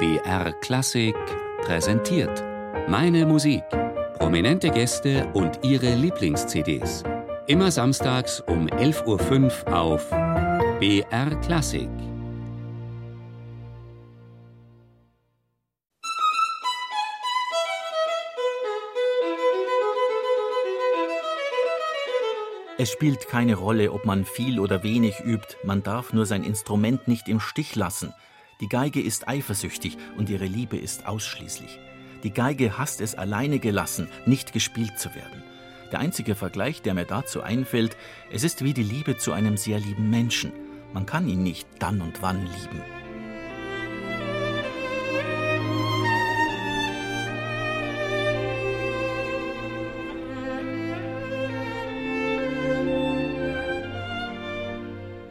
BR Klassik präsentiert Meine Musik. Prominente Gäste und ihre Lieblings-CDs. Immer samstags um 11.05 Uhr auf BR Klassik. Es spielt keine Rolle, ob man viel oder wenig übt, man darf nur sein Instrument nicht im Stich lassen. Die Geige ist eifersüchtig und ihre Liebe ist ausschließlich. Die Geige hasst es alleine gelassen, nicht gespielt zu werden. Der einzige Vergleich, der mir dazu einfällt, es ist wie die Liebe zu einem sehr lieben Menschen. Man kann ihn nicht dann und wann lieben.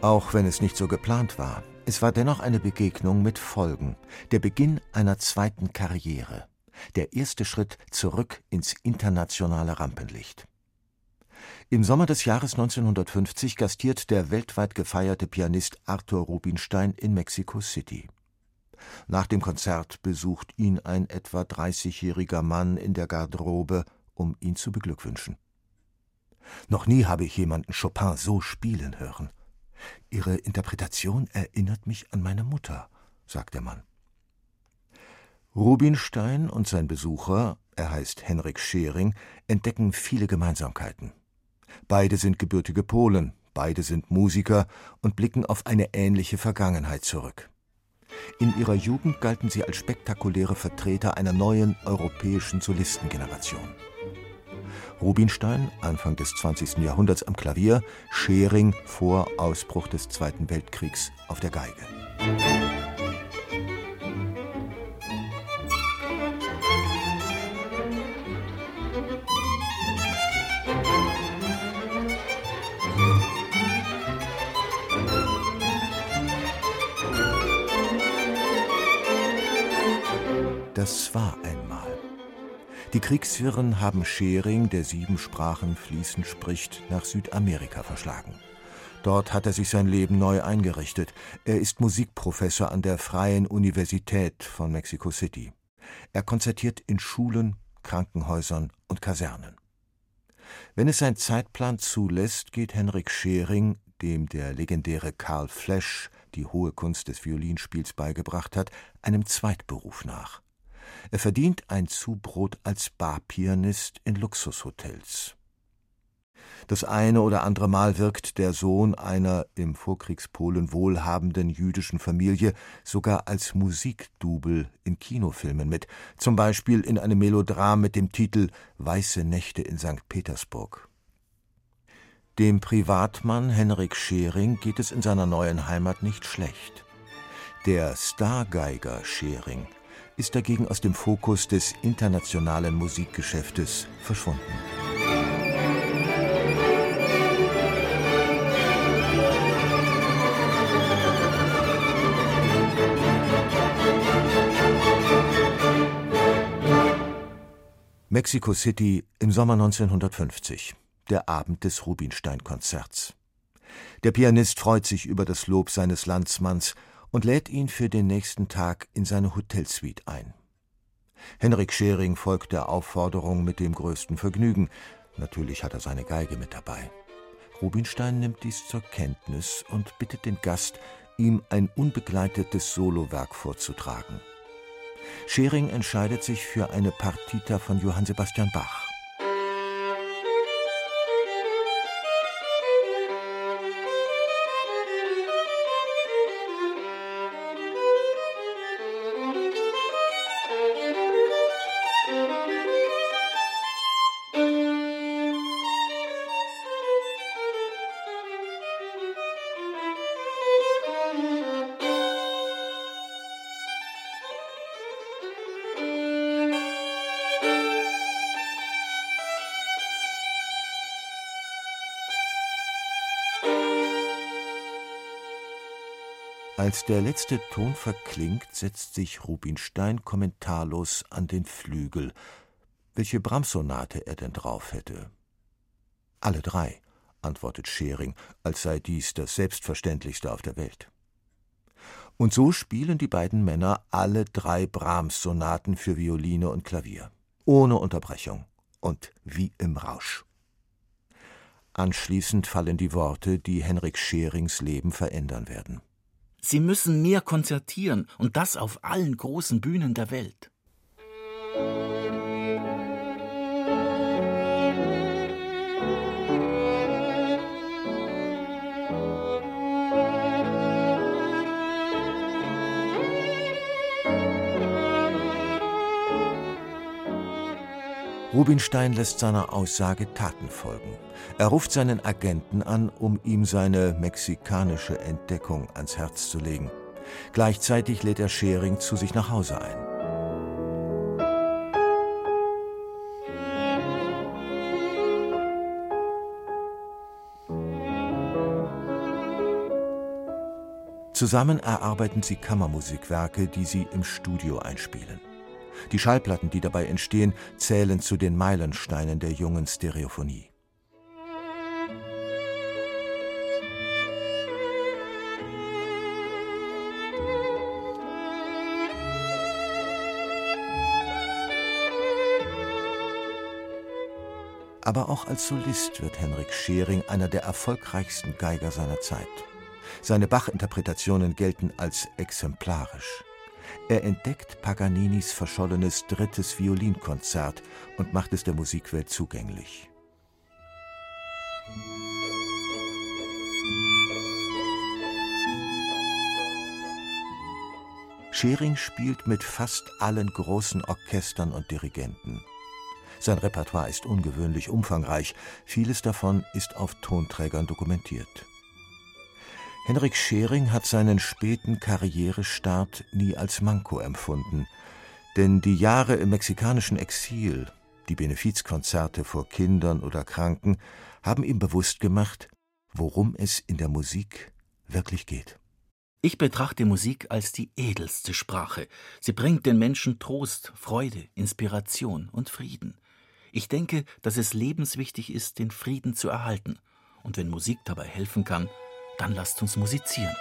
Auch wenn es nicht so geplant war, es war dennoch eine Begegnung mit Folgen, der Beginn einer zweiten Karriere, der erste Schritt zurück ins internationale Rampenlicht. Im Sommer des Jahres 1950 gastiert der weltweit gefeierte Pianist Arthur Rubinstein in Mexico City. Nach dem Konzert besucht ihn ein etwa 30-jähriger Mann in der Garderobe, um ihn zu beglückwünschen. Noch nie habe ich jemanden Chopin so spielen hören. Ihre Interpretation erinnert mich an meine Mutter, sagt der Mann. Rubinstein und sein Besucher, er heißt Henrik Schering, entdecken viele Gemeinsamkeiten. Beide sind gebürtige Polen, beide sind Musiker und blicken auf eine ähnliche Vergangenheit zurück. In ihrer Jugend galten sie als spektakuläre Vertreter einer neuen europäischen Solistengeneration. Rubinstein Anfang des 20. Jahrhunderts am Klavier, Schering vor Ausbruch des Zweiten Weltkriegs auf der Geige. Das war einmal. Die Kriegswirren haben Schering, der sieben Sprachen fließend spricht, nach Südamerika verschlagen. Dort hat er sich sein Leben neu eingerichtet. Er ist Musikprofessor an der Freien Universität von Mexico City. Er konzertiert in Schulen, Krankenhäusern und Kasernen. Wenn es sein Zeitplan zulässt, geht Henrik Schering, dem der legendäre Karl Flesch die hohe Kunst des Violinspiels beigebracht hat, einem Zweitberuf nach. Er verdient ein Zubrot als Barpianist in Luxushotels. Das eine oder andere Mal wirkt der Sohn einer im Vorkriegspolen wohlhabenden jüdischen Familie sogar als Musikdubel in Kinofilmen mit, zum Beispiel in einem Melodram mit dem Titel Weiße Nächte in St. Petersburg. Dem Privatmann Henrik Schering geht es in seiner neuen Heimat nicht schlecht. Der Stargeiger Schering ist dagegen aus dem Fokus des internationalen Musikgeschäftes verschwunden. Mexico City im Sommer 1950, der Abend des Rubinstein-Konzerts. Der Pianist freut sich über das Lob seines Landsmanns und lädt ihn für den nächsten Tag in seine Hotelsuite ein. Henrik Schering folgt der Aufforderung mit dem größten Vergnügen. Natürlich hat er seine Geige mit dabei. Rubinstein nimmt dies zur Kenntnis und bittet den Gast, ihm ein unbegleitetes Solowerk vorzutragen. Schering entscheidet sich für eine Partita von Johann Sebastian Bach. Als der letzte Ton verklingt, setzt sich Rubinstein kommentarlos an den Flügel. Welche Brahms-Sonate er denn drauf hätte? Alle drei, antwortet Schering, als sei dies das Selbstverständlichste auf der Welt. Und so spielen die beiden Männer alle drei Brahms-Sonaten für Violine und Klavier. Ohne Unterbrechung und wie im Rausch. Anschließend fallen die Worte, die Henrik Scherings Leben verändern werden. Sie müssen mehr konzertieren und das auf allen großen Bühnen der Welt. Rubinstein lässt seiner Aussage Taten folgen. Er ruft seinen Agenten an, um ihm seine mexikanische Entdeckung ans Herz zu legen. Gleichzeitig lädt er Schering zu sich nach Hause ein. Zusammen erarbeiten sie Kammermusikwerke, die sie im Studio einspielen. Die Schallplatten, die dabei entstehen, zählen zu den Meilensteinen der jungen Stereophonie. Aber auch als Solist wird Henrik Schering einer der erfolgreichsten Geiger seiner Zeit. Seine Bach-Interpretationen gelten als exemplarisch. Er entdeckt Paganinis verschollenes drittes Violinkonzert und macht es der Musikwelt zugänglich. Schering spielt mit fast allen großen Orchestern und Dirigenten. Sein Repertoire ist ungewöhnlich umfangreich, vieles davon ist auf Tonträgern dokumentiert. Henrik Schering hat seinen späten Karrierestart nie als Manko empfunden, denn die Jahre im mexikanischen Exil, die Benefizkonzerte vor Kindern oder Kranken, haben ihm bewusst gemacht, worum es in der Musik wirklich geht. Ich betrachte Musik als die edelste Sprache. Sie bringt den Menschen Trost, Freude, Inspiration und Frieden. Ich denke, dass es lebenswichtig ist, den Frieden zu erhalten. Und wenn Musik dabei helfen kann, dann lasst uns musizieren.